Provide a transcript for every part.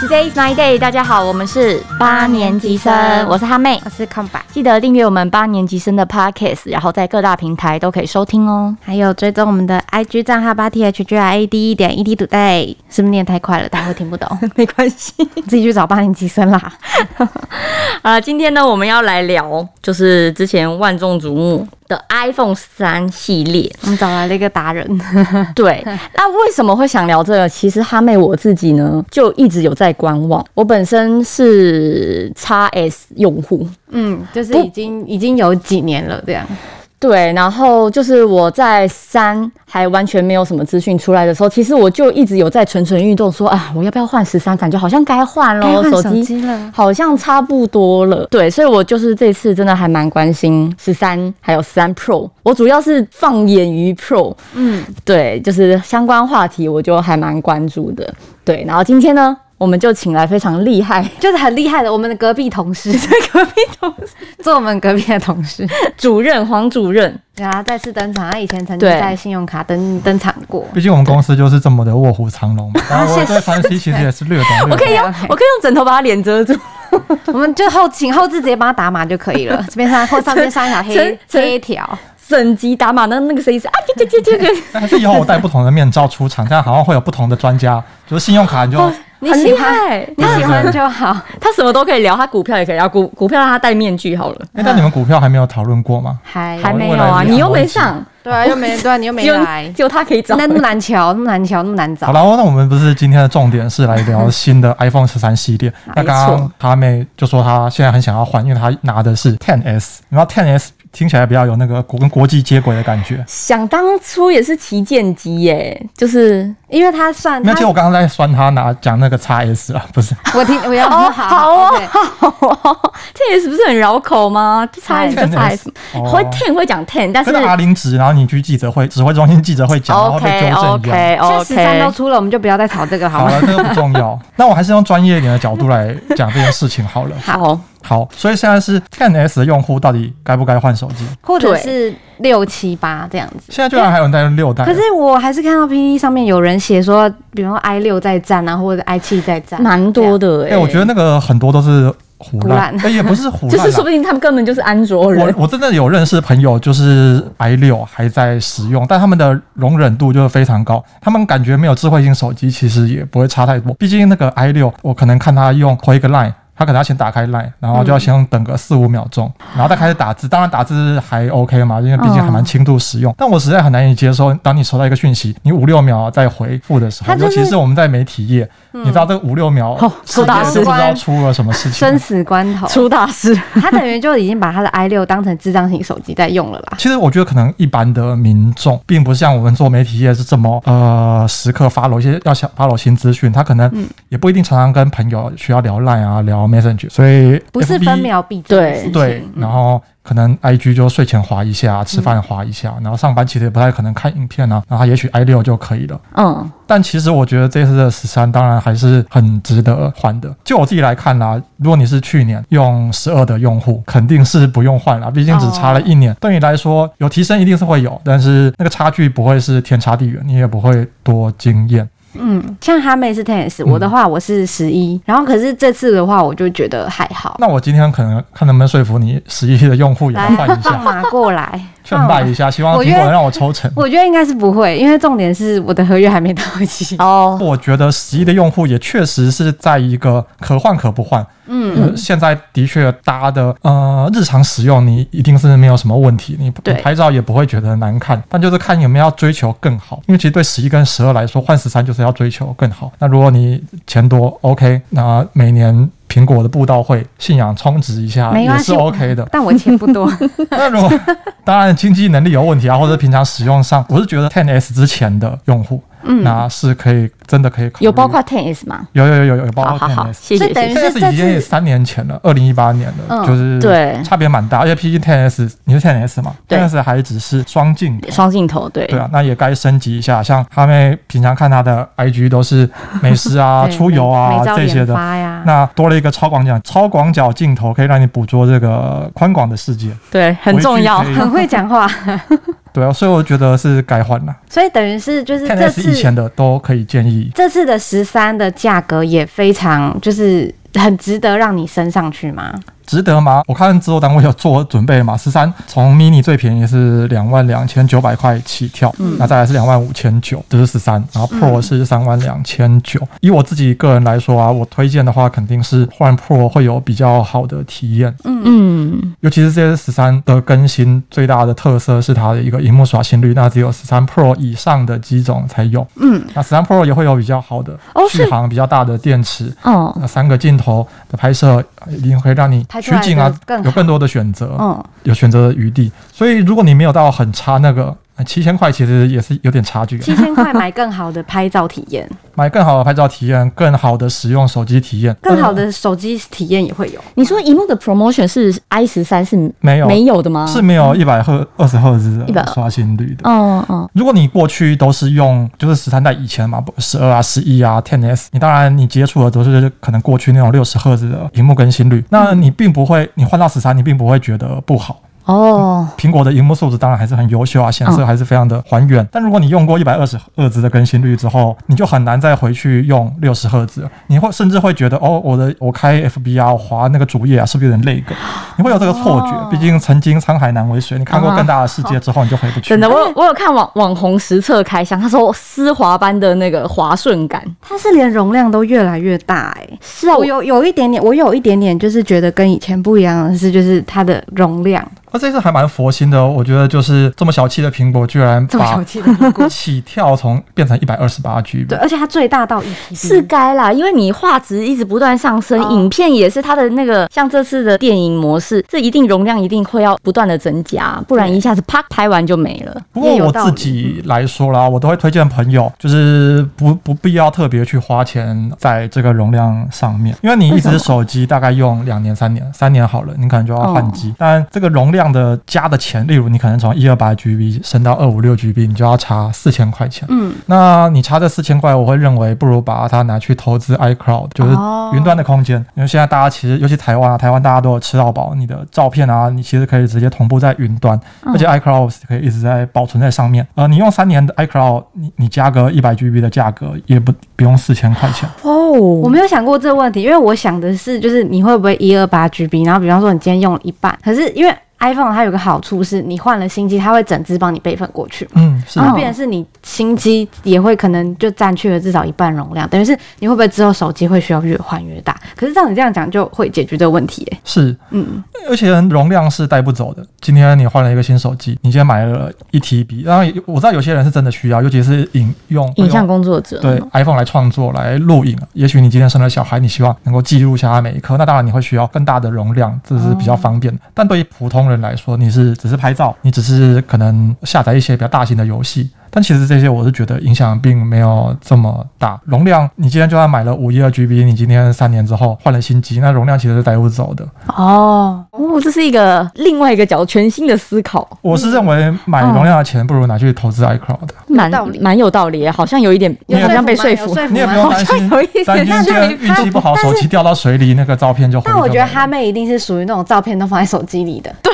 Today's my day，大家好，我们是八年级生，我是哈妹，我是空白，记得订阅我们八年级生的 Podcast，然后在各大平台都可以收听哦。还有追踪我们的 IG 账号八 T H G I A D 一点 E T Today，是不是念太快了，大家会听不懂？没关系，自己去找八年级生啦。啊，今天呢，我们要来聊，就是之前万众瞩目的 iPhone 三系列。我们找来了一个达人，对，那为什么会想聊这个？其实哈妹我自己呢，就一直有在观望。我本身是 x S 用户，嗯，就是已经已经有几年了这样。对，然后就是我在三还完全没有什么资讯出来的时候，其实我就一直有在蠢蠢欲动，说啊，我要不要换十三？感觉好像该换喽，手机了，好像差不多了。对，所以我就是这次真的还蛮关心十三还有十三 Pro，我主要是放眼于 Pro，嗯，对，就是相关话题我就还蛮关注的。对，然后今天呢？我们就请来非常厉害，就是很厉害的我们的隔壁同事，隔壁同事做我们隔壁的同事，主任黄主任，然后再次登场。他以前曾经在信用卡登登场过。毕竟我们公司就是这么的卧虎藏龙嘛。然后我对山西其实也是略懂。我可以用我可以用枕头把他脸遮住。我们就后请后置直接帮他打码就可以了。这边上或上面上一条黑黑条，整集打码的那个声音是啊，这这这这。还是以后我戴不同的面罩出场，这样好像会有不同的专家，就是信用卡你就。你喜欢，你喜欢就好。他什么都可以聊，他股票也可以聊。股股票让他戴面具好了。哎，但你们股票还没有讨论过吗？还还没有啊，你又没上。对啊，又没对，你又没 来，就他可以找。那那么难瞧，那么难瞧，那么难找。好了，那我们不是今天的重点是来聊新的 iPhone 十三系列。那刚刚他妹就说他现在很想要换，因为他拿的是 Ten S，然后 Ten S。听起来比较有那个国跟国际接轨的感觉。想当初也是旗舰机耶，就是因为它算。那其实我刚刚在酸他拿讲那个叉 S 啊，不是。我听我要哦好哦好哦，Ten S 不是很绕口吗？叉 S 就叉 S，会 Ten 会讲 Ten，但是阿零值，然后你去记者会指挥中心记者会讲，然后被纠正 OK OK，十三都出了，我们就不要再吵这个好了，这个不重要。那我还是用专业一点的角度来讲这件事情好了。好。好，所以现在是 Ten S 的用户到底该不该换手机，或者是六七八这样子？现在居然还有人在用六代，可是我还是看到 PPT 上面有人写说，比方说 i 六在战啊，或者 i 七在战，蛮多的哎。我觉得那个很多都是胡乱，哎也不是胡乱，就是说不定他们根本就是安卓人。我我真的有认识朋友，就是 i 六还在使用，但他们的容忍度就是非常高，他们感觉没有智慧型手机其实也不会差太多。毕竟那个 i 六，我可能看他用回一个 line。他可能要先打开 Line，然后就要先等个四五秒钟，然后再开始打字。当然打字还 OK 嘛，因为毕竟还蛮轻度使用。但我实在很难以接受，当你收到一个讯息，你五六秒再回复的时候，尤其是我们在媒体业，你知道这五六秒出大事，不知道出了什么事情，生死关头出大事。他等于就已经把他的 i 六当成智障型手机在用了啦。其实我觉得可能一般的民众并不像我们做媒体业是这么呃时刻发了一些要想发了新资讯，他可能也不一定常常跟朋友需要聊 Line 啊聊 Messenger，所以。不是分秒必对对，然后可能 I G 就睡前划一下，吃饭划一下，然后上班其实也不太可能看影片啊，然后也许 I 六就可以了。嗯，但其实我觉得这次的十三当然还是很值得换的。就我自己来看啦，如果你是去年用十二的用户，肯定是不用换了，毕竟只差了一年。对你来说有提升一定是会有，但是那个差距不会是天差地远，你也不会多惊艳。嗯，像哈妹是 ten s，我的话我是十一，然后可是这次的话我就觉得还好。那我今天可能看能不能说服你十一的用户也换一下，马过来。劝败一下，希望苹果能让我抽成。我觉得应该是不会，因为重点是我的合约还没到期哦。我觉得十一的用户也确实是在一个可换可不换。嗯，现在的确搭的呃日常使用，你一定是没有什么问题，你拍照也不会觉得难看。但就是看有没有要追求更好，因为其实对十一跟十二来说，换十三就是要追求更好。那如果你钱多，OK，那每年。苹果的布道会信仰充值一下也是 OK 的，但我钱不多。那如果当然经济能力有问题啊，或者平常使用上，我是觉得 Ten S 之前的用户。嗯，那是可以，真的可以考虑。有包括 Ten S 吗？有有有有有包括 Ten S。谢谢。等于是已经三年前了，二零一八年了，就是对差别蛮大。而且 PG Ten S 你是 Ten S 嘛，Ten S 还只是双镜双镜头，对对啊，那也该升级一下。像他们平常看他的 IG 都是美食啊、出游啊这些的，那多了一个超广角超广角镜头，可以让你捕捉这个宽广的世界。对，很重要，很会讲话。对啊，所以我觉得是该换了。所以等于是就是这 S 以前的都可以建议。这次的十三的价格也非常就是很值得让你升上去吗？值得吗？我看制作单位有做准备嘛，十三从 mini 最便宜是两万两千九百块起跳，嗯那再来是两万五千九，这是十三，然后 Pro 是三万两千九。以我自己个人来说啊，我推荐的话肯定是换 Pro 会有比较好的体验，嗯嗯，尤其是这些十三的更新，最大的特色是它的一个荧幕刷新率，那只有十三 Pro 以上的机种才有。嗯，那十三 Pro 也会有比较好的续航、比较大的电池，哦，那三个镜头的拍摄一定会让你拍出来取景啊有更多的选择，嗯，有选择的余地。所以如果你没有到很差那个七千块，其实也是有点差距。七千块买更好的拍照体验，买更好的拍照体验，更好的使用手机体验，更好的手机体验也会有。你说荧幕的 promotion 是 i 十三是没有没有的吗？是没有一百赫二十赫兹的120刷新率的。哦哦，如果你过去都是用就是十三代以前嘛，十二啊、十一啊、Ten S，你当然你接触的都是可能过去那种六十赫兹的荧幕更新率，那你并不会，你换到十三，你并不会觉得不好。哦，苹果的荧幕素质当然还是很优秀啊，显示还是非常的还原。但如果你用过一百二十赫兹的更新率之后，你就很难再回去用六十赫兹。你会甚至会觉得，哦，我的我开 FB 啊，我滑那个主页啊，是不是有点累个？你会有这个错觉。毕竟曾经沧海难为水，你看过更大的世界之后，你就回不去。真的，我有我有看网网红实测开箱，他说丝滑般的那个滑顺感，它是连容量都越来越大哎、是啊，我我有有一点点，我有一点点就是觉得跟以前不一样的是，就是它的容量那这次还蛮佛心的哦，我觉得就是这么小气的苹果，居然这么小把气的苹果，起跳从变成一百二十八 G 对，而且它最大到一 T 是该啦，因为你画质一直不断上升，哦。影片也是它的那个像这次的电影模式，这一定容量一定会要不断的增加，不然一下子啪拍完就没了。不过我自己来说啦，我都会推荐朋友，就是不不必要特别去花钱在这个容量上面，因为你一只手机大概用两年、三年，三年好了，你可能就要换机。但这个容量的加的钱，例如你可能从一二八 GB 升到二五六 GB，你就要差四千块钱。嗯，那你差这四千块，我会认为不如把它拿去投资 iCloud，就是哦云端的空间。因为现在大家其实，尤其台湾啊，台湾大家都有吃到饱，你的照片啊，你其实可以直接同步在云端，而且 iCloud 可以一直在保存在上面。呃，你用三年的 iCloud，你你加个一百 GB 的价格，也不不用四千块钱。哦，我没有想过这个问题，因为我想的是，就是你会不会一二八 GB，然后比方说你今天用了一半，可是因为 iPhone 它有个好处是，你换了新机，它会整只帮你备份过去嘛。嗯，是然后，变成是你新机也会可能就占去了至少一半容量，等于是你会不会之后手机会需要越换越大？可是照你这样讲，就会解决这个问题耶、是，嗯，而且容量是带不走的。今天你换了一个新手机，你今天买了一 TB，然后我知道有些人是真的需要，尤其是影用影像工作者，对 iPhone 来创作来录影，也许你今天生了小孩，你希望能够记录下他每一刻，那当然你会需要更大的容量，这是比较方便的。但对于普通人来说，你是只是拍照，你只是可能下载一些比较大型的游戏。但其实这些我是觉得影响并没有这么大，容量你今天就算买了五一二 GB，你今天三年之后换了新机，那容量其实是带不走的。哦，哦，这是一个另外一个角度，全新的思考，我是认为买容量的钱不如拿去投资 iCloud 的，蛮道理。蛮有道理，好像有一点，有好像被说说服吗。服。有说服你也不用担心有一点，担心今天运气不好，手机掉到水里，那个照片就毁但我觉得哈妹一定是属于那种照片都放在手机里的，对，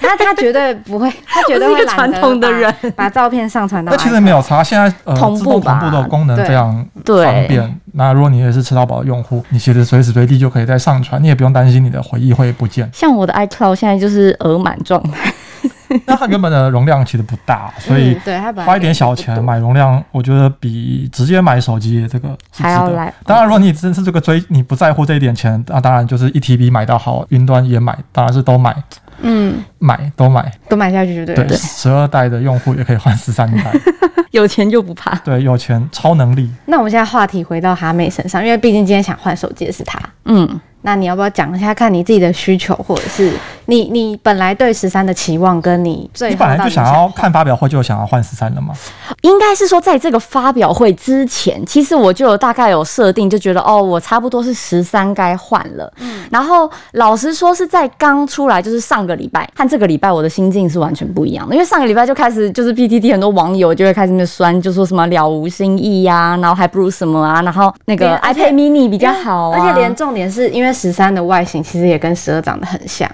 她她绝对不会，他绝对是一个传统的人。把，照片上传到那。其实没有差，现在呃同步同步的功能非常方便。那如果你也是吃到饱的用户，你其实随时随地就可以再上传，你也不用担心你的回忆会不见。像我的 iCloud 现在就是额满状态，那它原本的容量其实不大，所以嗯、对花一点小钱买容量，我觉得比直接买手机这个是值得。还要来当然，如果你真是这个追你不在乎这一点钱，那当然就是一 TB 买到好，云端也买，当然是都买嗯，买都买。都买下去就对了。对，十二代的用户也可以换十三代。有钱就不怕。对，有钱超能力。那我们现在话题回到哈妹身上，因为毕竟今天想换手机的是她。嗯，那你要不要讲一下，看你自己的需求，或者是你你本来对十三的期望，跟你最你本来就想要看发表会，就想要换十三了吗？应该是说，在这个发表会之前，其实我就有大概有设定，就觉得哦，我差不多是十三该换了。嗯，然后老实说，是在刚出来，就是上个礼拜和这个礼拜，我的心境是完全不一样的。因为上个礼拜就开始，就是 PTT 很多网友就会开始那酸，就说什么了无新意呀、然后还不如什么啊，然后那个 iPad mini 比较好、啊，而且连重点是因为十三的外形其实也跟十二长得很像，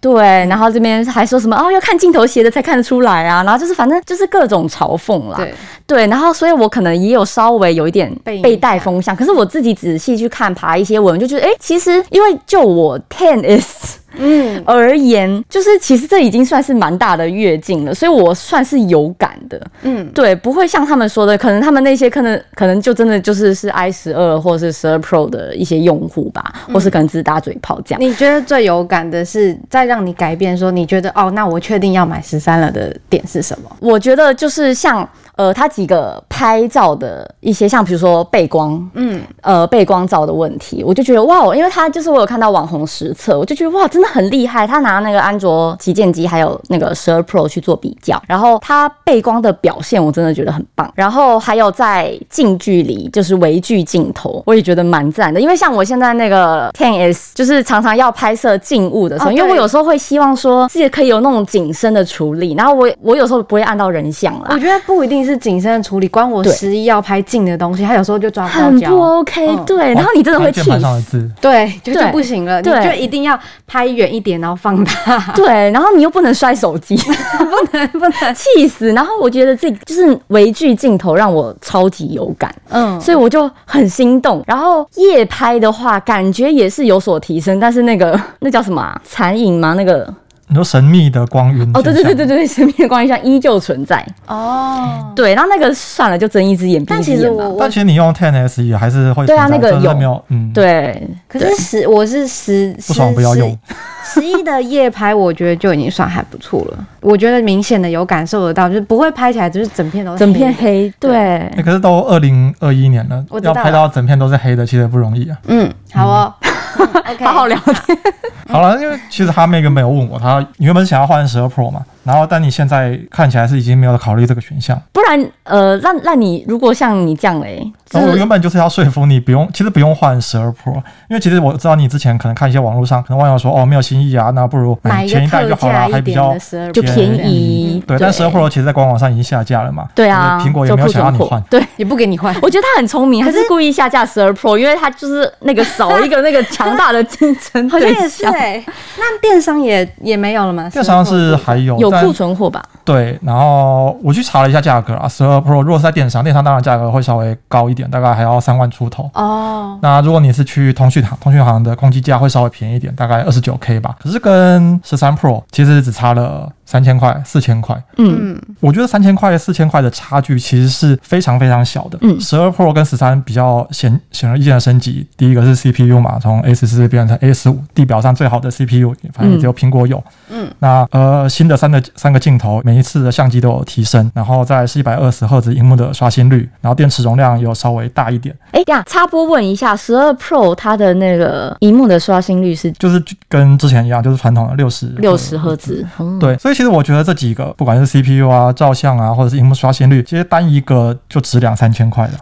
对，然后这边还说什么哦，要看镜头斜的才看得出来啊，然后就是反正就是各种嘲讽啦，对，对，然后所以我可能也有稍微有一点被被带风向，可是我自己仔细去看爬一些文，就觉得哎，诶其实因为就我 ten is 嗯，而言，就是其实这已经算是蛮大的跃进了，所以我算是有感的，嗯，对，不会像他们说的，可能他们那些可能可能就真的就是是 i 十二或是十二 Pro 的一些用户吧，或是可能只是打嘴炮这样。你觉得最有感的是在让你改变说，你觉得哦，那我确定要买十三了的点是什么？我觉得就是像呃，它几个拍照的一些，像比如说背光，嗯，呃，背光照的问题，我就觉得哇，因为他就是我有看到网红实测，我就觉得哇，真的很厉害。他拿那个安卓旗舰机还有那个十二 Pro 去做比较，然后他背光的表现我真的觉得很棒。然后还有在近距离就是微距镜头，我也觉得蛮赞的。因为像我现在那个 Ten S，就是常常要拍摄静物的时候，哦因为我有时候会希望说自己可以有那种景深的处理，然后我我有时候不会按到人像啦我。觉得不一定是谨慎的处理，关我十一要拍近的东西，他有时候就抓不到焦很不 OK，、嗯。对，然后你真的会气死，字，对，就就不行了，你就一定要拍远一点，然后放大，对，然后你又不能摔手机，不能不能，气死。然后我觉得这就是微距镜头让我超级有感，嗯，所以我就很心动。然后夜拍的话，感觉也是有所提升，但是那个那叫什么啊？残影吗？那个你说神秘的光晕哦，对对对对对，神秘的光晕像依旧存在。哦，对，然后那个算了，就睁一只眼闭但一只眼吧。但其实你用 Ten S 也还是会对啊那个有有，嗯，，对，可是十我是十不爽不要用。十一的夜拍，我觉得就已经算还不错了。我觉得明显的有感受得到，就是不会拍起来就是整片都是整片的。黑，对欸可是都二零二一年了要拍到整片都是黑的，其实不容易啊。嗯，好哦、好好聊天。好了，因为其实他妹原本有问我，他原本想要换十二 Pro 嘛，然后但你现在看起来是已经没有考虑这个选项。不然，呃，让让你如果像你这样嘞，就是我原本就是要说服你不用，其实不用换十二 Pro，因为其实我知道你之前可能看一些网络上，可能网友说哦没有新意啊，那不如买前一代就好了，还比较就便宜。对。但十二 Pro 其实在官网上已经下架了嘛，对啊，苹果也没有想要你换。对，也不给你换。我觉得他很聪明，他是故意下架十二 Pro，因为他就是那个少一个 那个强大的竞争好像对也是象，哎、那电商也也没有了吗？电商是还有有库存货吧？对，然后我去查了一下价格啊，十二 Pro 如果是在电商，电商当然价格会稍微高一点，大概还要三万出头。哦，那如果你是去通讯行，通讯行的空机价会稍微便宜一点，大概二十九 K 吧。可是跟十三 Pro 其实只差了三千块、四千块。嗯，嗯，我觉得三千块、四千块的差距其实是非常非常小的。嗯十二 Pro 跟十三比较显显而易见的升级，第一个是 CPU 嘛，从 A 十四变成 A 十五，地表上最好的 CPU，反正也只有苹果有。嗯，那呃新的三个三个镜头，每一次的相机都有提升，然后再是一百二十赫兹荧幕的刷新率，然后电池容量有稍微大一点，哎，这样插播问一下，十二 Pro 它的那个荧幕的刷新率是就是跟之前一样，就是传统的六十六十赫兹，嗯，对，所以其实我觉得这几个，不管是 CPU 啊、照相啊，或者是荧幕刷新率，其实单一个就值两三千块了。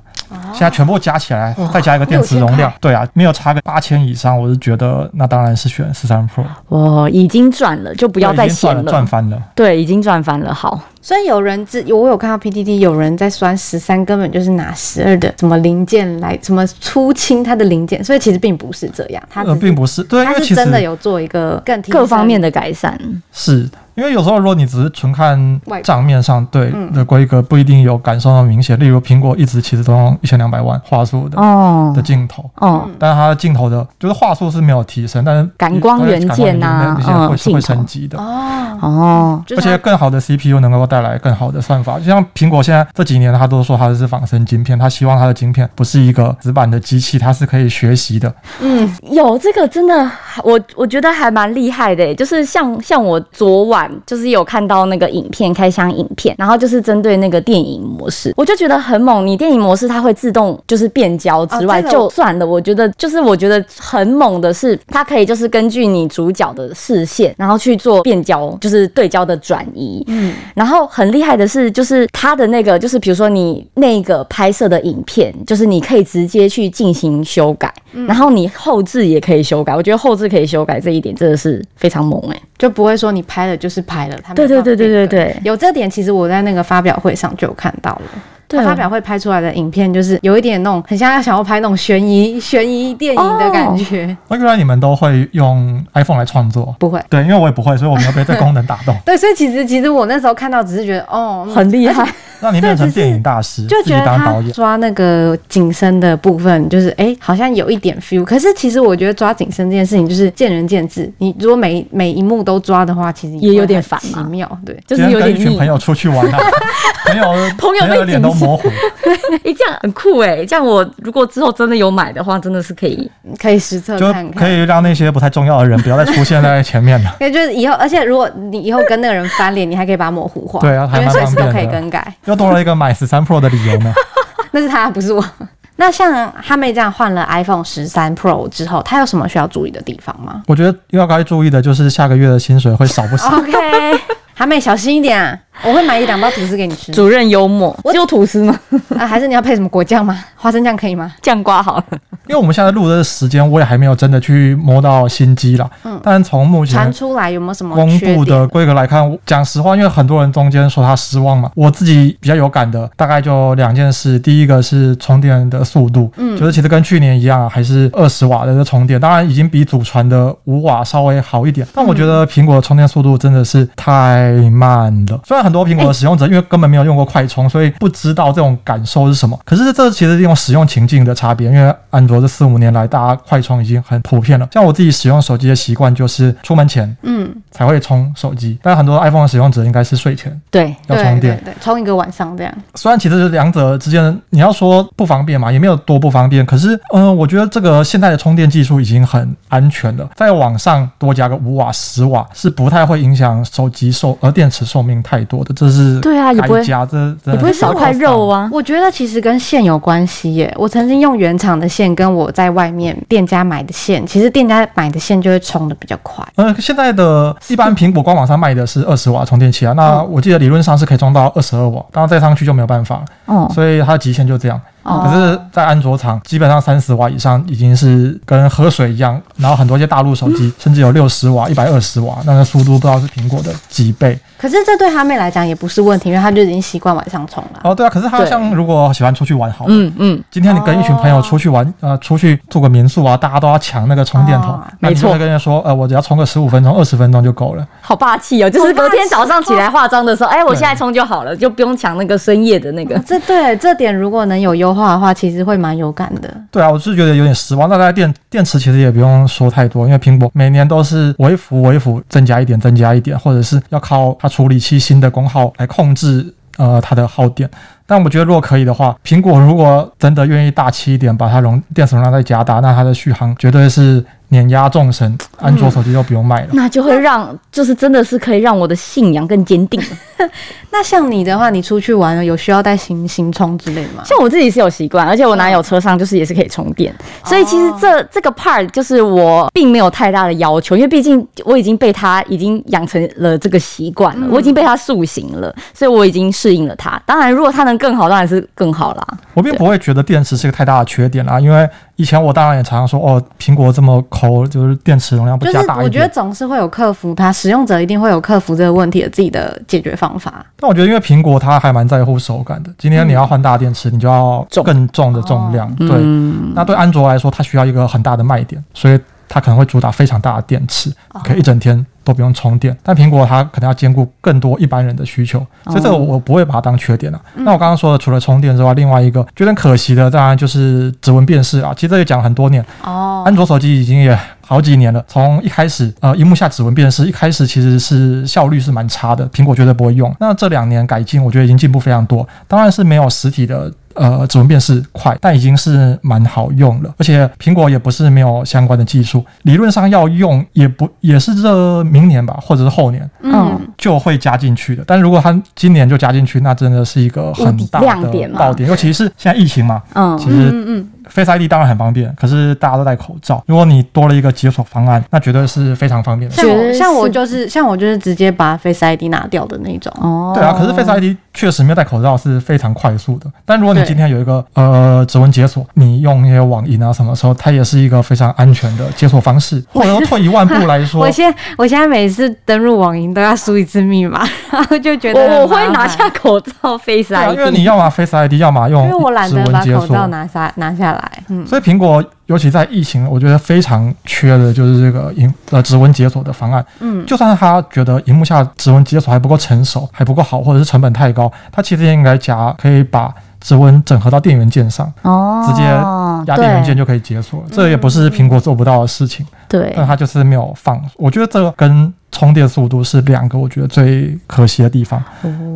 现在全部加起来，再加一个电池容量，对啊，没有差个八千以上，我是觉得那当然是选十三 Pro，我已经赚了，就不不要再闲了，赚翻了。对，已经赚翻了。好，所以有人自我有看到 PDD 有人在酸十三，根本就是拿十二的什么零件来什么出清它的零件，所以其实并不是这样，它并不是，对，因它是为其实真的有做一个更各方面的的改善，是因为有时候如果你只是纯看账面上对嗯的规格，不一定有感受到明显。例如苹果一直其实都用一千两百万画素的哦的镜头。哦，但是它的镜头的，就是画素是没有提升，但是感光元件呐那些会是会升级的。哦，哦，而且更好的 CPU 能够带来更好的算法，就像苹果现在这几年，它都说它是仿生晶片，它希望它的晶片不是一个死板的机器，它是可以学习的。嗯有这个真的，我我觉得还蛮厉害的耶，就是像像我昨晚就是有看到那个影片开箱影片，然后就是针对那个电影模式，我就觉得很猛。你电影模式它会自动就是变焦之外，就算了，我觉得就是我觉得很猛的是，它可以就是根据你主角的视线，然后去做变焦，就是对焦的转移。嗯，然后很厉害的是，就是它的那个，就是比如说你那个拍摄的影片，就是你可以直接去进行修改。然后你后置也可以修改。我觉得后置可以修改这一点真的是非常猛哎、就不会说你拍的就是拍了，他没有对对对对对对有这点，其实我在那个发表会上就有看到了。对他发表会拍出来的影片，就是有一点那种很像要想要拍那种悬疑 悬疑电影的感觉。那原来你们都会用 iPhone 来创作？不会，对，因为我也不会，所以我没有被这功能打动，对，所以其实其实我那时候看到只是觉得哦，嗯很厉害。让你变成电影大师，就觉得他。抓那个景深的部分，就是哎、诶好像有一点 feel。可是其实我觉得抓景深这件事情就是见仁见智。你如果每每一幕都抓的话，其实也有点烦嘛奇妙。对，就是有点腻跟一群朋。友出去玩啊，朋友 朋友被的脸都模糊。哎、这样很酷哎、这样我如果之后真的有买的话，真的是可以。可以实测就看看。可以让那些不太重要的人不要再出现在前面了。对，就是以后，而且如果你以后跟那个人翻脸，你还可以把它模糊化，对啊随时都可以更改。又多了一个买十三 Pro 的理由呢。那是他，不是我。那像哈妹这样换了 iPhone 十三 Pro 之后，他有什么需要注意的地方吗我觉得要该注意的就是下个月的薪水会少不少。？OK，哈妹小心一点啊！我会买一两包吐司给你吃主任幽默，只有吐司吗？啊，还是你要配什么果酱吗？花生酱可以吗？酱瓜好了。因为我们现在录的时间，我也还没有真的去摸到新机啦。嗯，但从目前传出来有没有什么公？布的规格来看，讲实话，因为很多人中间说他失望嘛，我自己比较有感的大概就两件事。第一个是充电的速度，嗯，就是其实跟去年一样啊，还是二十瓦的这充电，当然已经比祖传的五瓦稍微好一点，但我觉得苹果的充电速度真的是太慢了。虽然很多苹果的使用者因为根本没有用过快充，所以不知道这种感受是什么，可是这其实是用使用情境的差别，因为安卓这四五年来，大家快充已经很普遍了。像我自己使用手机的习惯就是出门前嗯，才会充手机，但很多 iPhone 的使用者应该是睡前对，要充电。对充一个晚上这样。虽然其实两者之间你要说不方便嘛，也没有多不方便，可是嗯、呃我觉得这个现在的充电技术已经很安全了，在网上多加个五瓦、十瓦是不太会影响手机寿呃电池寿命太多的，这是对啊也不会该加这这也不会少块肉啊。我觉得其实跟线有关系耶。我曾经用原厂的线，跟我在外面店家买的线，其实店家买的线就会充的比较快。呃，现在的一般苹果官网上卖的是二十瓦充电器啊，那我记得理论上是可以充到二十二瓦，当然再上去就没有办法了，哦，所以它的极限就这样。哦可是，在安卓厂，基本上三十瓦以上已经是跟喝水一样，然后很多一些大陆手机甚至有六十瓦、一百二十瓦，那个速度不知道是苹果的几倍。可是这对他妹来讲也不是问题，因为她就已经习惯晚上充了。哦，对啊，可是它对像如果喜欢出去玩好了，嗯嗯，今天你跟一群朋友出去玩，呃，出去住个民宿啊，大家都要抢那个充电头没错会跟人家说，呃，我只要充个十五分钟、二十分钟就够了。好霸气哦！就是隔天早上起来化妆的时候，哎，我现在充就好了，就不用抢那个深夜的那个。这对这点如果能有优化的话，其实会蛮有感的。对啊，我是觉得有点失望。那在电电池其实也不用说太多，因为苹果每年都是微幅微幅增加一点，增加一点，或者是要靠它处理器新的功耗来控制呃它的耗电。但我觉得如果可以的话，苹果如果真的愿意大气一点，把它容电池容量再加大，那它的续航绝对是碾压众神，安卓手机就不用卖了。那就会让，就是真的是可以让我的信仰更坚定了。那像你的话，你出去玩有需要带行行充之类的吗？像我自己是有习惯，而且我男友车上就是也是可以充电，所以其实这这个 part 就是我并没有太大的要求，因为毕竟我已经被他已经养成了这个习惯了，我已经被他塑形了，所以我已经适应了他。当然，如果他能更好，当然是更好啦。我并不会觉得电池是一个太大的缺点啦，因为以前我当然也常常说，哦，苹果这么抠，就是电池容量不加大一我觉得。总是会有克服它，使用者一定会有克服这个问题的自己的解决方法。但我觉得，因为苹果它还蛮在乎手感的，今天你要换大电池，你就要重更重的重量。对，嗯，那对安卓来说，它需要一个很大的卖点，所以它可能会主打非常大的电池，可以一整天都不用充电。但苹果它可能要兼顾更多一般人的需求，所以这个我不会把它当缺点了。那我刚刚说的，除了充电之外，另外一个觉得很可惜的，当然就是指纹辨识啊。其实这也讲了很多年，哦安卓手机已经也好几年了，从一开始呃，荧幕下指纹辨识，一开始其实是效率是蛮差的，苹果绝对不会用。那这两年改进，我觉得已经进步非常多。当然是没有实体的呃指纹辨识快，但已经是蛮好用了。而且苹果也不是没有相关的技术，理论上要用也不也是这明年吧，或者是后年嗯，就会加进去的。但如果它今年就加进去，那真的是一个很大的亮点嘛爆点，尤其是现在疫情嘛，嗯其实嗯嗯 Face ID 当然很方便，可是大家都戴口罩。如果你多了一个解锁方案，那绝对是非常方便的。像我像我就是像我就是直接把 Face ID 拿掉的那种。哦对啊，可是 Face ID 确实没有戴口罩是非常快速的。但如果你对今天有一个呃指纹解锁，你用一些网银啊什么时候，它也是一个非常安全的解锁方式。或者说退一万步来说我，现我现在每次登入网银都要输一次密码，然 后就觉得我会拿下口罩 Face ID，因为你要么 Face ID，要么用因为我懒指得把纹解锁。口罩拿下拿下来。嗯，所以苹果尤其在疫情，我觉得非常缺的就是这个银呃指纹解锁的方案。嗯就算他觉得荧幕下指纹解锁还不够成熟，还不够好，或者是成本太高，他其实也应该加可以把指纹整合到电源键上，哦，直接压电源键就可以解锁。这也不是苹果做不到的事情，对但它就是没有放。我觉得这个跟充电速度是两个我觉得最可惜的地方。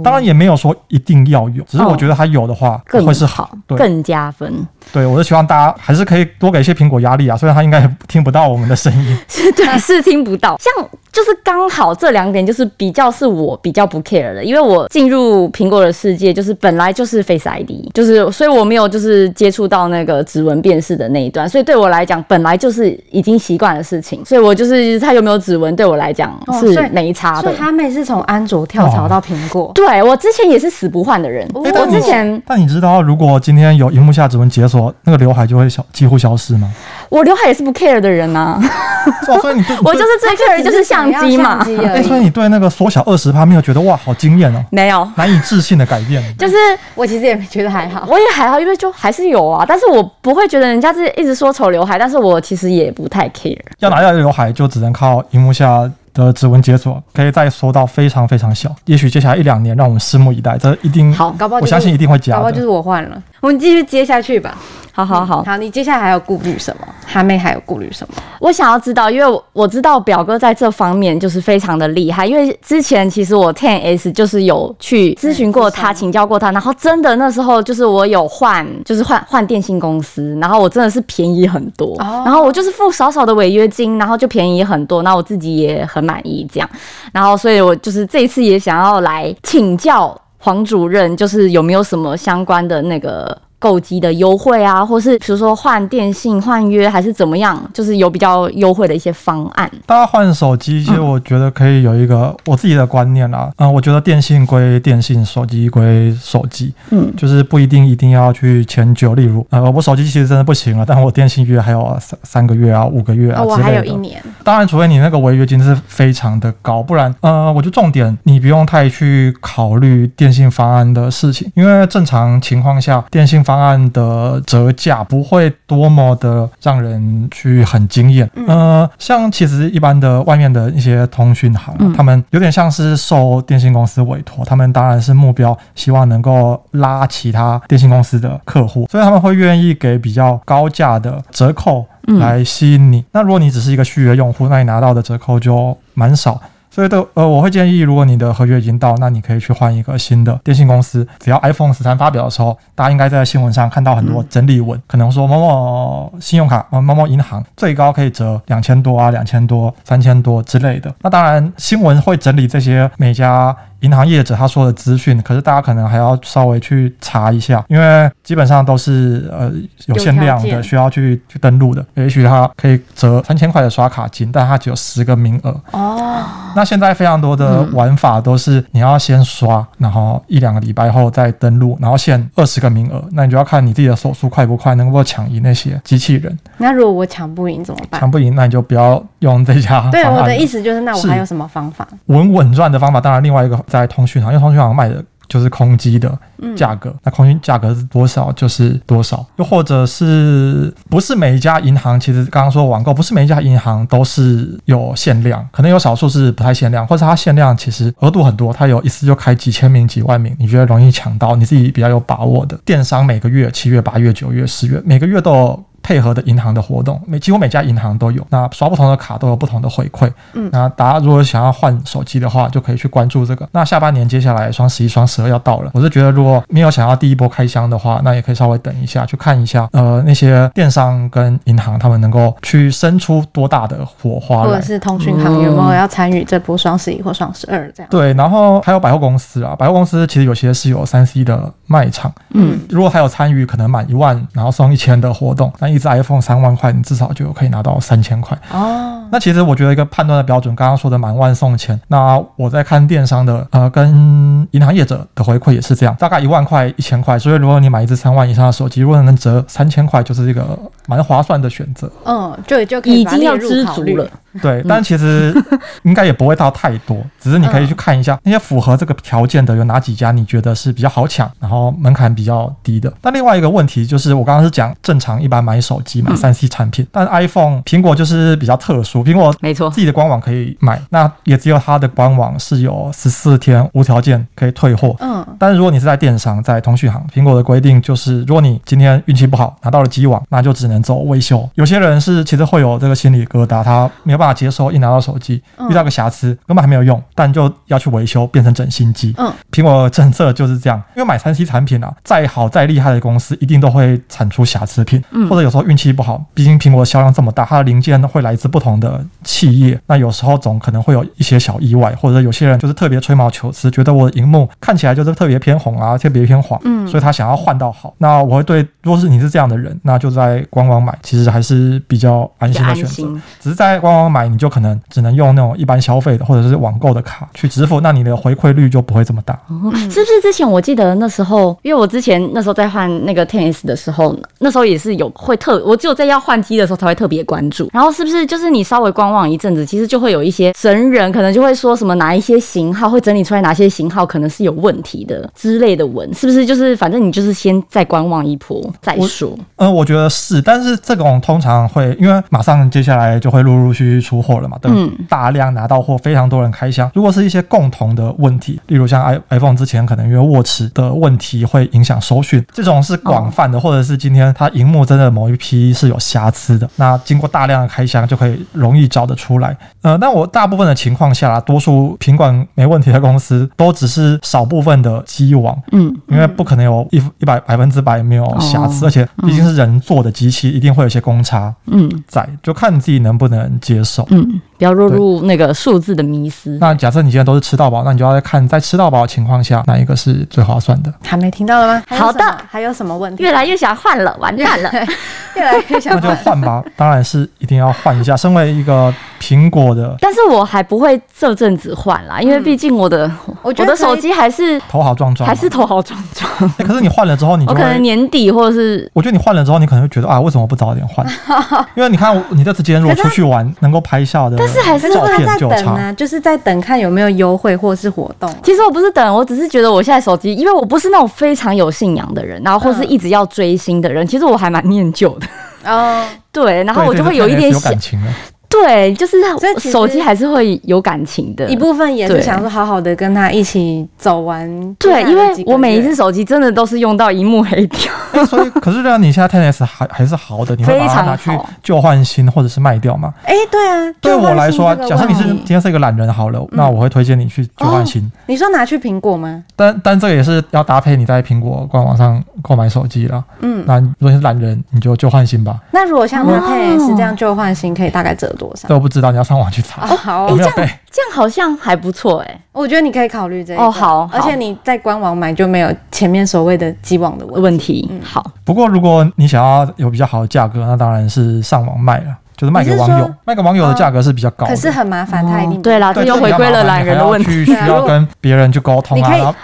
当然也没有说一定要有，只是我觉得它有的话更会是好，对更加分。对，我是希望大家还是可以多给一些苹果压力啊，虽然它应该也听不到我们的声音。是对，是听不到。像就是刚好这两点，就是比较是我比较不 care 的，因为我进入苹果的世界，就是本来就是 Face ID，就是所以我没有就是接触到那个指纹辨识的那一段，所以对我来讲本来就是已经习惯的事情，所以我就是它有没有指纹对我来讲是哦所以没差的。所以他妹是从安卓跳槽到苹果。对我之前也是死不换的人，我诶但你之前但你知道，如果今天有荧幕下指纹解锁，那个刘海就会消几乎消失吗？我刘海也是不 care 的人呐、是吧？所以你对，我就是最 care 的就是相机嘛，哎、所以。你对那个缩小二十趴没有觉得哇好惊艳哦，没有，难以置信的改变。就是我其实也觉得还好。我也还好，因为就还是有啊，但是我不会觉得人家是一直说丑刘海，但是我其实也不太 care。要拿掉刘海，就只能靠荧幕下的指纹解锁，可以再缩到非常非常小。也许接下来一两年，让我们拭目以待。这一定好搞不好就是我相信一定会搞加的。不好就是我换了。我们继续接下去吧。好好好，好，你接下来还有顾虑什么？哈妹还有顾虑什么？我想要知道，因为我我知道表哥在这方面就是非常的厉害，因为之前其实我 Ten S 就是有去咨询过他，嗯请教过他，然后真的那时候就是我有换，就是换换电信公司，然后我真的是便宜很多，哦然后我就是付少少的违约金，然后就便宜很多，那我自己也很满意这样，然后所以我就是这一次也想要来请教黄主任，就是有没有什么相关的那个。购机的优惠啊，或是比如说换电信、换约还是怎么样，就是有比较优惠的一些方案。大家换手机，其实我觉得可以有一个我自己的观念啦。嗯、我觉得电信归电信，手机归手机，嗯，就是不一定一定要去迁就。例如，呃，我手机其实真的不行了，但我电信约还有三三个月啊、五个月啊哦，我。还有一年。当然，除非你那个违约金是非常的高，不然，呃，我就重点你不用太去考虑电信方案的事情，因为正常情况下，电信方案的折价不会多么的让人去很惊艳。呃，像其实一般的外面的一些通讯行、他们有点像是受电信公司委托，他们当然是目标希望能够拉其他电信公司的客户，所以他们会愿意给比较高价的折扣来吸引你。那如果你只是一个续约用户，那你拿到的折扣就蛮少。所以的呃，我会建议，如果你的合约已经到，那你可以去换一个新的电信公司。只要 iPhone 十三发表的时候，大家应该在新闻上看到很多整理文，可能说某某信用卡、呃某某银行最高可以折两千多啊、两千多、三千多之类的。那当然，新闻会整理这些每家银行业者他说的资讯，可是大家可能还要稍微去查一下，因为基本上都是呃有限量的，需要去去登录的。也许他可以折三千块的刷卡金，但他只有十个名额。哦，那现在非常多的玩法都是你要先刷，然后一两个礼拜后再登录，然后限二十个名额，那你就要看你自己的手速快不快，能够抢赢那些机器人。那如果我抢不赢怎么办？抢不赢，那你就不要用这家对，我的意思就是，那我还有什么方法？稳稳赚的方法，当然另外一个在通讯行，因为通讯行卖的就是空机的价格，那空机价格是多少就是多少。又或者是不是每一家银行，其实刚刚说网购，不是每一家银行都是有限量，可能有少数是不太限量，或者它限量其实额度很多，它有一次就开几千名、几万名，你觉得容易抢到，你自己比较有把握的。电商每个月七月、八月、九月、十月，每个月都有。配合的银行的活动，每几乎每家银行都有。那刷不同的卡都有不同的回馈。嗯那大家如果想要换手机的话，就可以去关注这个。那下半年接下来双十一、双十二要到了，我是觉得如果没有想要第一波开箱的话，那也可以稍微等一下，去看一下呃那些电商跟银行他们能够去生出多大的火花来。或者是通讯行有没有要参与这波双十一或双十二这样？对，然后还有百货公司啊，百货公司其实有些是有三 C 的卖场，嗯，如果还有参与可能满一万然后送一千的活动，那一只 iPhone 三万块，你至少就可以拿到三千块。哦，那其实我觉得一个判断的标准，刚刚说的满万送钱，那我在看电商的呃跟银行业者的回馈也是这样，大概一万块一千块，所以如果你买一只三万以上的手机，如果能折三千块，就是一个蛮划算的选择。嗯，就就可以已经要知足了。。对，但其实应该也不会到太多，只是你可以去看一下那些符合这个条件的有哪几家，你觉得是比较好抢，然后门槛比较低的。但另外一个问题就是，我刚刚是讲正常一般买手机买三 C 产品，但 iPhone 苹果就是比较特殊，苹果没错自己的官网可以买，那也只有它的官网是有十四天无条件可以退货。嗯，但是如果你是在电商、在通讯行，苹果的规定就是，如果你今天运气不好拿到了机网，那就只能走维修。有些人是其实会有这个心理疙瘩，他没有办法接受一拿到手机遇到个瑕疵，根本还没有用，但就要去维修，变成整新机。嗯，苹果的政策就是这样，因为买三 C 产品啊，再好再厉害的公司一定都会产出瑕疵品，嗯或者有时候运气不好，毕竟苹果的销量这么大，它的零件会来自不同的企业，那有时候总可能会有一些小意外，或者有些人就是特别吹毛求疵，觉得我的荧幕看起来就是特别偏红啊，特别偏黄，嗯，所以他想要换到好。那我会对，如果是你是这样的人，那就在官网买，其实还是比较安心的选择。只是在官网买，你就可能只能用那种一般消费的或者是网购的卡去支付，那你的回馈率就不会这么大。哦是不是之前我记得那时候，因为我之前那时候在换那个 Tennis 的时候，那时候也是有会特，我只有在要换机的时候才会特别关注。然后是不是就是你稍微观望一阵子，其实就会有一些神人可能就会说什么哪一些型号会整理出来哪些型号可能是有问题的之类的文，是不是就是反正你就是先再观望一波再说。嗯，我觉得是，但是这种通常会因为马上接下来就会陆陆续续出货了嘛，等嗯大量拿到货，非常多人开箱。如果是一些共同的问题，例如像 i iPhone 之前可能因为握持的问题会影响收讯，这种是广泛的，或者是今天它荧幕真的某一批是有瑕疵的，那经过大量的开箱就可以容易找得出来。呃，那我大部分的情况下啦，多数品管没问题的公司都只是少部分的机网，嗯，因为不可能有一一百百分之百没有瑕疵，哦而且毕竟是人做的机器，一定会有一些公差嗯在，就看你自己能不能接受。嗯，不要落入那个数字的迷思。那假设你现在都是吃到饱，那你就要看在吃到饱的情况下哪一个是最划算的。还没听到了吗？好的还有什么问题？越来越想换了，完蛋了。越来越想那就换吧，当然是一定要换一下。身为一个苹果的但是我还不会这阵子换啦，因为毕竟我的、我觉得我的手机还是头好壮壮，还是头好壮壮，欸 可是你换了之后，你就我可能。年底或者是我觉得你换了之后，你可能会觉得啊，为什么不早点换？因为你看，你这次今天如果出去玩，能够拍下的但是还是照可是他在。等啊，就是在等看有没有优惠或是活动。其实我不是等，我只是觉得我现在手机，因为我不是那种非常有信仰的人，然后或是嗯一直要追星的人，其实我还蛮念旧的。哦，对，然后我就会有有一点想感，情了。对，就是手机还是会有感情的一部分也是想说好好的跟他一起走完。对，因为我每一次只手机真的都是用到一幕黑掉，欸 所以，可是让你现在 10S 还还是好的，你会把它拿去旧换新，或者是卖掉吗？哎，对啊，对我来说假设你是今天是一个懒人好了，那我会推荐你去旧换新。你说拿去苹果吗？但但这个也是要搭配你在苹果官网上购买手机了。嗯，那如果你是懒人，你就旧换新吧。那如果像他哦 Ten 这样旧换新，可以大概折多少？这我不知道，你要上网去查。哦，好哦，我没有背。这样好像还不错哎、我觉得你可以考虑这一个哦好好而且你在官网买就没有前面所谓的既往的问题。问题好，不过如果你想要有比较好的价格，那当然是上网卖了，就是卖给网友卖给网友的价格是比较高的。可是很麻烦，他一定不对啦，这对，又回归了懒人的问题。需要对啊如果跟别人去沟通啊，你可以然后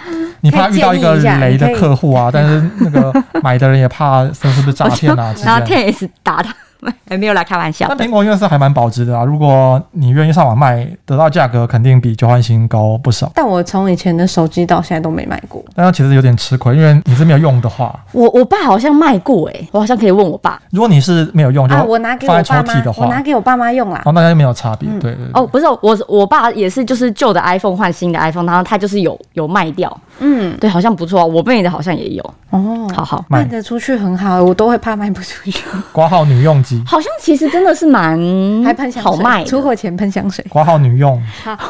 你怕遇到一个可以建议雷的客户啊，但是那个买的人也怕这是不是诈骗啊之然后类的。Tennis 打他，还 没有来开玩笑那。苹果因为是还蛮保值的啊，如果你愿意上网卖，得到价格肯定比交换新高不少。但我从以前的手机到现在都没卖过。那它其实有点吃亏，因为你是没有用的话，我我爸好像卖过哎、我好像可以问我爸。如果你是没有用，就啊，我拿给我放在抽爸妈屉的，话，我拿给我爸妈用啦。哦，那就没有差别。对对对。哦，不是，我我爸也是，就是旧的 iPhone 换新的 iPhone，然后他就是有有卖掉，嗯，对，好像不错。我妹的好像也有，哦，好好，卖卖得出去很好，我都会怕卖不出去，挂号女用机，好像其实真的是蛮还喷香水，好卖的。出货前喷香水。挂号女用，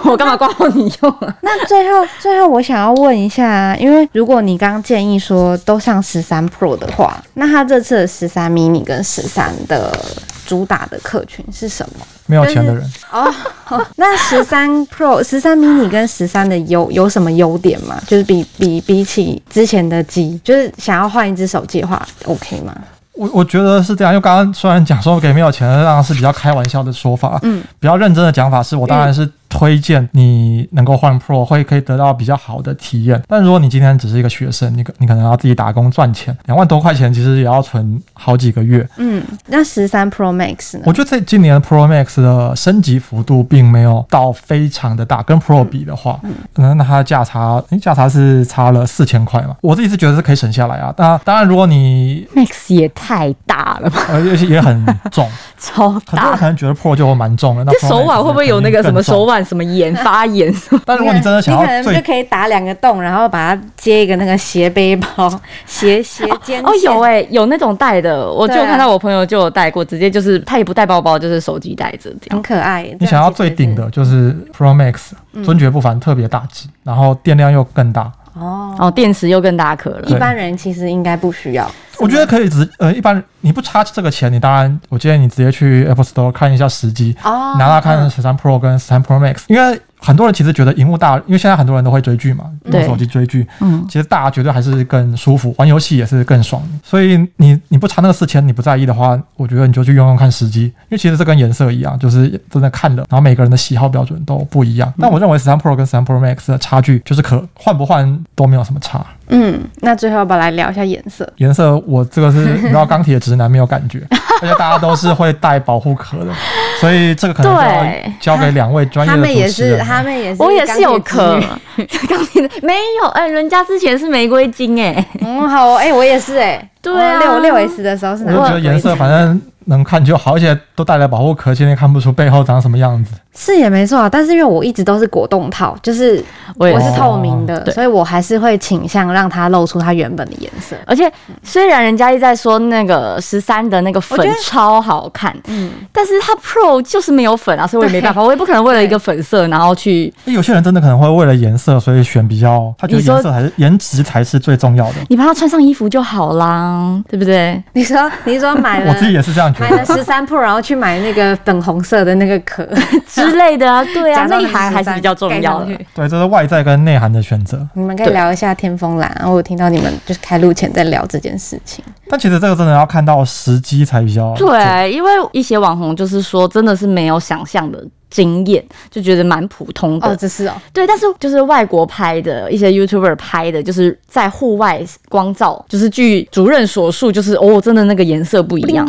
我干嘛挂号女用啊？那最后，最后我想要问一下，因为如果你刚刚建议说都上十三 Pro 的话，那它这次的十三 mini 跟十三的主打的客群是什么？没有钱的人，哦，那十三 Pro、十三 mini 跟十三的优有什么优点吗？就是比比比起之前的机，就是想要换一只手机的话，OK 吗？我我觉得是这样，因为刚刚虽然讲说给没有钱的当然是比较开玩笑的说法，嗯，比较认真的讲法是我当然是推荐你能够换 Pro，会可以得到比较好的体验。但如果你今天只是一个学生，你可你可能要自己打工赚钱，两万多块钱其实也要存好几个月。嗯，那十三 Pro Max 呢我？觉得这今年 Pro Max 的升级幅度并没有到非常的大，跟 Pro 比的话，嗯，那它的价差，诶价差是差了四千块嘛，我自己是觉得是可以省下来啊。那当然，如果你 Max 也太大了吧，而且也很重，超很多人可。能觉得 Pro 就蛮重了，那手腕会不会有那个什么手？腕什么眼发炎？但如果你真的想要你可能就可以打两个洞，然后把它接一个那个斜背包、斜斜肩哦，有哎、哎、有那种带的，我就看到我朋友就有带过，直接就是他也不带包包，就是手机带着这样。很可爱。你想要最顶的就是 Pro Max，尊爵不凡，特别大气，然后电量又更大。哦，哦，电池又更大颗了一。般人其实应该不需要。我觉得可以直呃，一般你不差这个钱，你当然我建议你直接去 Apple Store 看一下时机，哦，拿它看嗯十三 Pro 跟十三 Pro Max，因为很多人其实觉得荧幕大，因为现在很多人都会追剧嘛，用手机追剧，嗯，其实大绝对还是更舒服，玩游戏也是更爽。所以你你不差那个四千，你不在意的话，我觉得你就去用用看时机，因为其实这跟颜色一样，就是真的看的，然后每个人的喜好标准都不一样。但我认为十三 Pro 跟十三 Pro Max 的差距就是可换不换都没有什么差。嗯，那最后要不要来聊一下颜色？颜色我这个是 你知道钢铁直男没有感觉，而且大家都是会带保护壳的，所以这个可能对。交给两位专业他的们也是，主持人。他们也是，我也是有壳，钢铁的没有，哎、人家之前是玫瑰金哎、嗯，好哦，哎、我也是哎、对啊。六六 S 的时候是我拿到就觉得颜色反正能看就好，而且都带了保护壳，现在看不出背后长什么样子。是也没错啊，但是因为我一直都是果冻套，就是我也是我是透明的，对所以我还是会倾向让它露出它原本的颜色。而且虽然人家一直在说那个十三的那个粉我觉得超好看，嗯，但是它 Pro 就是没有粉啊，所以我也没办法，我也不可能为了一个粉色然后去。有些人真的可能会为了颜色，所以选比较，他觉得颜色还是颜值才是最重要的。你帮他穿上衣服就好啦，对不对？你说你说买了 我自己也是这样觉买了得。十三 Pro，然后去买那个粉红色的那个壳，之类的啊，对啊，内涵还是比较重要的对，这是外在跟内涵的选择。你们可以聊一下天风蓝，我有听到你们就是开录前在聊这件事情。但其实这个真的要看到时机才比较准。对，因为一些网红就是说，真的是没有想象的惊艳，就觉得蛮普通的。哦，这是哦，对，但是就是外国拍的一些 YouTuber 拍的，就是在户外光照，就是据主任所述，就是哦，真的那个颜色不一样。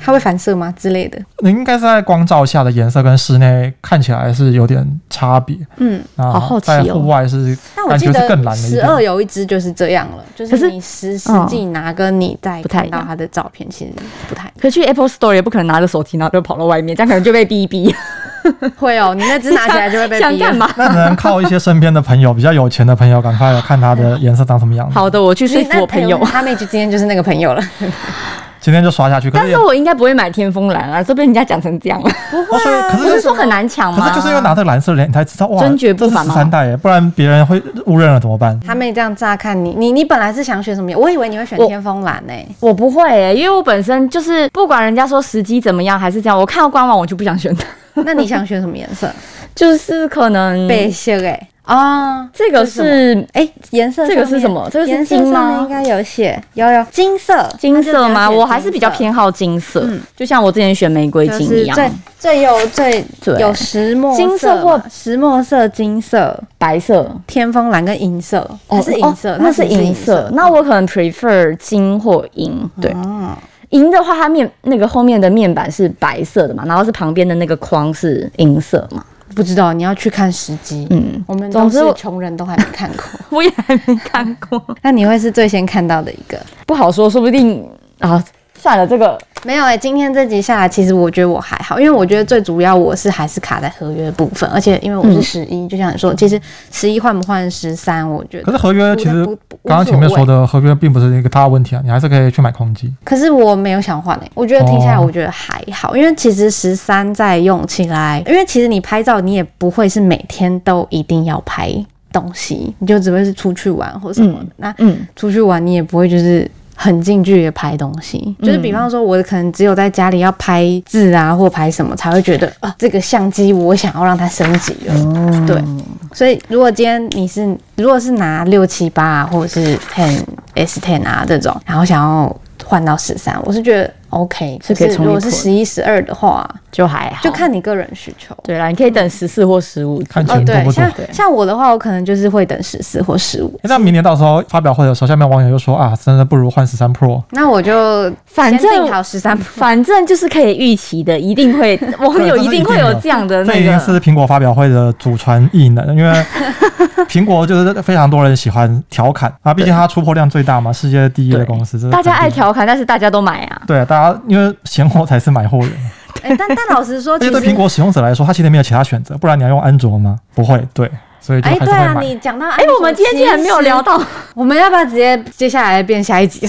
它会反射吗之类的？你应该是在光照下的颜色跟室内看起来是有点差别。嗯，那好好奇在哦户外是但我记得感觉是更蓝的。十二有一只就是这样了，就是是你实实际拿跟你在不太一样看到它的照片其实不太可去 Apple Store 也不可能拿着手提，然后就跑到外面，这样可能就被逼一逼。会哦，你那只拿起来就会被逼干嘛？那只能靠一些身边的朋友，比较有钱的朋友，赶快看它的颜色长什么样子。好的，我去说服我朋友。他妹就今天就是那个朋友了。今天就刷下去。但是我应该不会买天风蓝啊，这被人家讲成这样了，哦，所 以可是不是说很难抢吗？可是就是因为拿这个蓝色的脸，你才知道哇，真绝不凡吗三代耶，不然别人会误认了怎么办？他妹这样乍看你，你你本来是想选什么颜？我以为你会选天风蓝呢、我不会、欸，因为我本身就是不管人家说时机怎么样，还是这样，我看到官网我就不想选它，那你想选什么颜色？就是可能背色哎。哦，这个是什么？是哎，颜色这个是什么？这个是金吗？应该有写，有有。金色，金色吗？我还是比较偏好金色，嗯。就像我之前选玫瑰金一样，最最有最对。有石墨金色或石墨色、金色、白色。天风蓝跟银色，它是银色，哦那是它是银色。那我可能 prefer 金或银，对。哦，银的话，它面那个后面的面板是白色的嘛，然后是旁边的那个框是银色嘛。不知道你要去看时机。嗯，我们都总是穷人，都还没看过。我也还没看过，那你会是最先看到的一个？不好说，说不定啊，算了，这个没有哎、今天这集下来，其实我觉得我还好，因为我觉得最主要我是还是卡在合约的部分，而且因为我是十一、就像你说，其实十一换不换十三，我觉得。可是合约其实刚刚前面说的合约并不是一个大问题啊，你还是可以去买空机。可是我没有想换诶、我觉得听下来哦我觉得还好，因为其实十三在用起来，因为其实你拍照你也不会是每天都一定要拍东西，你就只会是出去玩或什么的。那嗯，出去玩，你也不会就是很近距离的拍东西，嗯。就是比方说，我可能只有在家里要拍字啊或拍什么，才会觉得啊，这个相机我想要让它升级了。哦。对，所以如果今天你是如果是拿六七八啊，或者是 Ten S Ten 啊这种，然后想要换到十三，我是觉得 OK。是可以如果是十一、十二的话，就还好，就看你个人需求。对啦，你可以等十四或十五。看钱多不多。像像我的话，我可能就是会等十四或十五。那明年到时候发表会的时候，下面网友就说啊，真的不如换十三 Pro。那我就反正定好十三 Pro，，反正就是可以预期的，一定会网友一定会有这样的这已经。是苹果发表会的祖传异能，因为 苹果就是非常多人喜欢调侃啊，毕竟它出货量最大嘛，世界第一的公司，大家爱。调侃，但是大家都买啊。对，大家因为闲货才是买货人，哎、但但老实说，其实对苹果使用者来说，他其实没有其他选择，不然你要用安卓吗？不会，对，所以就哎、对啊。你讲到哎、我们今天竟然没有聊到，我们要不要直接接下来变下一集？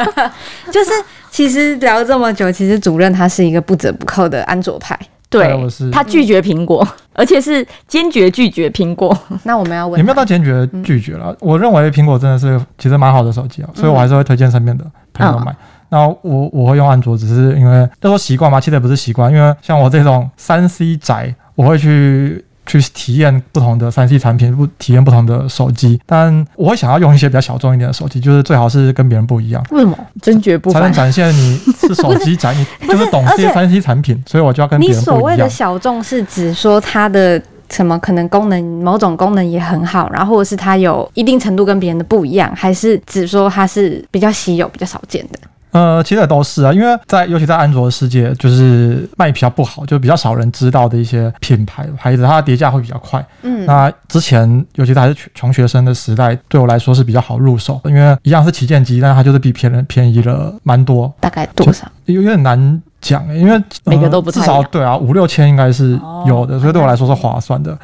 就是其实聊这么久，其实主任他是一个不折不扣的安卓派。对我是他拒绝苹果，而且是坚决拒绝苹果。那我们要问也没有他到坚决拒绝了。我认为苹果真的是其实蛮好的手机啊，所以我还是会推荐身边的朋友买。那我我会用安卓，只是因为要说习惯嘛，其实也不是习惯，因为像我这种三 C 宅，我会去。去体验不同的三 C 产品，不体验不同的手机，但我会想要用一些比较小众一点的手机，就是最好是跟别人不一样，为什么？真绝不凡。才能展现你是手机宅，你就是懂这些三 C 产品，所以我就要跟别人不一样。所谓的小众是指说它的。什么可能功能某种功能也很好，然后或者是它有一定程度跟别人的不一样，还是只说它是比较稀有、比较少见的？呃，其实也都是啊，因为在尤其在安卓的世界，就是卖比较不好，就比较少人知道的一些品牌牌子，它的叠价会比较快。嗯，那之前，尤其是还是穷穷学生的时代，对我来说是比较好入手，因为一样是旗舰机，但是它就是比别人便宜了蛮多，大概多少？有有点难讲欸，因为、呃每个都不太至少对啊，五六千应该是有的，所以对我来说是划算的。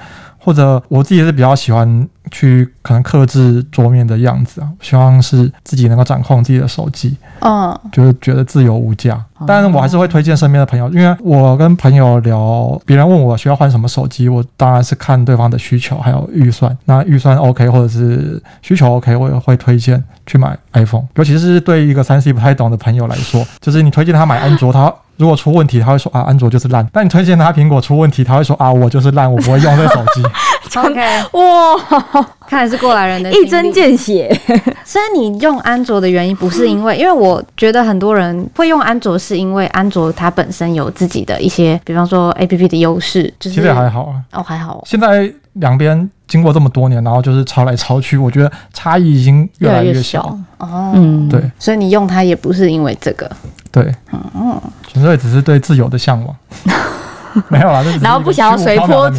或者我自己是比较喜欢去可能克制桌面的样子啊，希望是自己能够掌控自己的手机。嗯，就是觉得自由无价，哦但是我还是会推荐身边的朋友，因为我跟朋友聊，别人问我需要换什么手机，我当然是看对方的需求还有预算，那预算 OK 或者是需求 OK，我也会推荐去买 iPhone，尤其是对一个三 C 不太懂的朋友来说，就是你推荐他买安卓，他。如果出问题，他会说啊，安卓就是烂。但你推荐他苹果出问题，他会说啊，我就是烂，我不会用这手机。OK，哇，看来是过来人的一针。见血。所以你用安卓的原因不是因为，因为我觉得很多人会用安卓，是因为安卓它本身有自己的一些，比方说 APP 的优势，就是其实也还好啊。哦还好哦，现在两边经过这么多年，然后就是抄来抄去，我觉得差异已经越来越小。哦，嗯，对。所以你用它也不是因为这个，对，嗯。纯粹只是对自由的向往。没有啦，然后不想要随波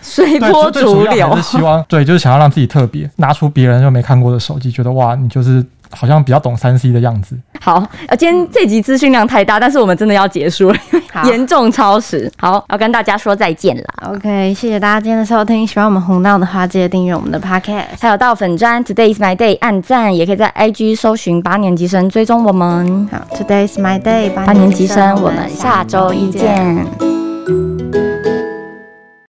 随波逐流。是。希望对，就是想要让自己特别，拿出别人就没看过的手机，觉得哇，你就是好像比较懂三 C 的样子。好，呃，今天这集资讯量太大，但是我们真的要结束了，因为 严重超时。好，要跟大家说再见啦。OK，谢谢大家今天的收听。喜欢我们红闹的话，记得订阅我们的 Podcast。还有到粉专 Today is my day 按赞，也可以在 IG 搜寻八年级生追踪我们。好，Today is my day，八年级生，我们下周一见。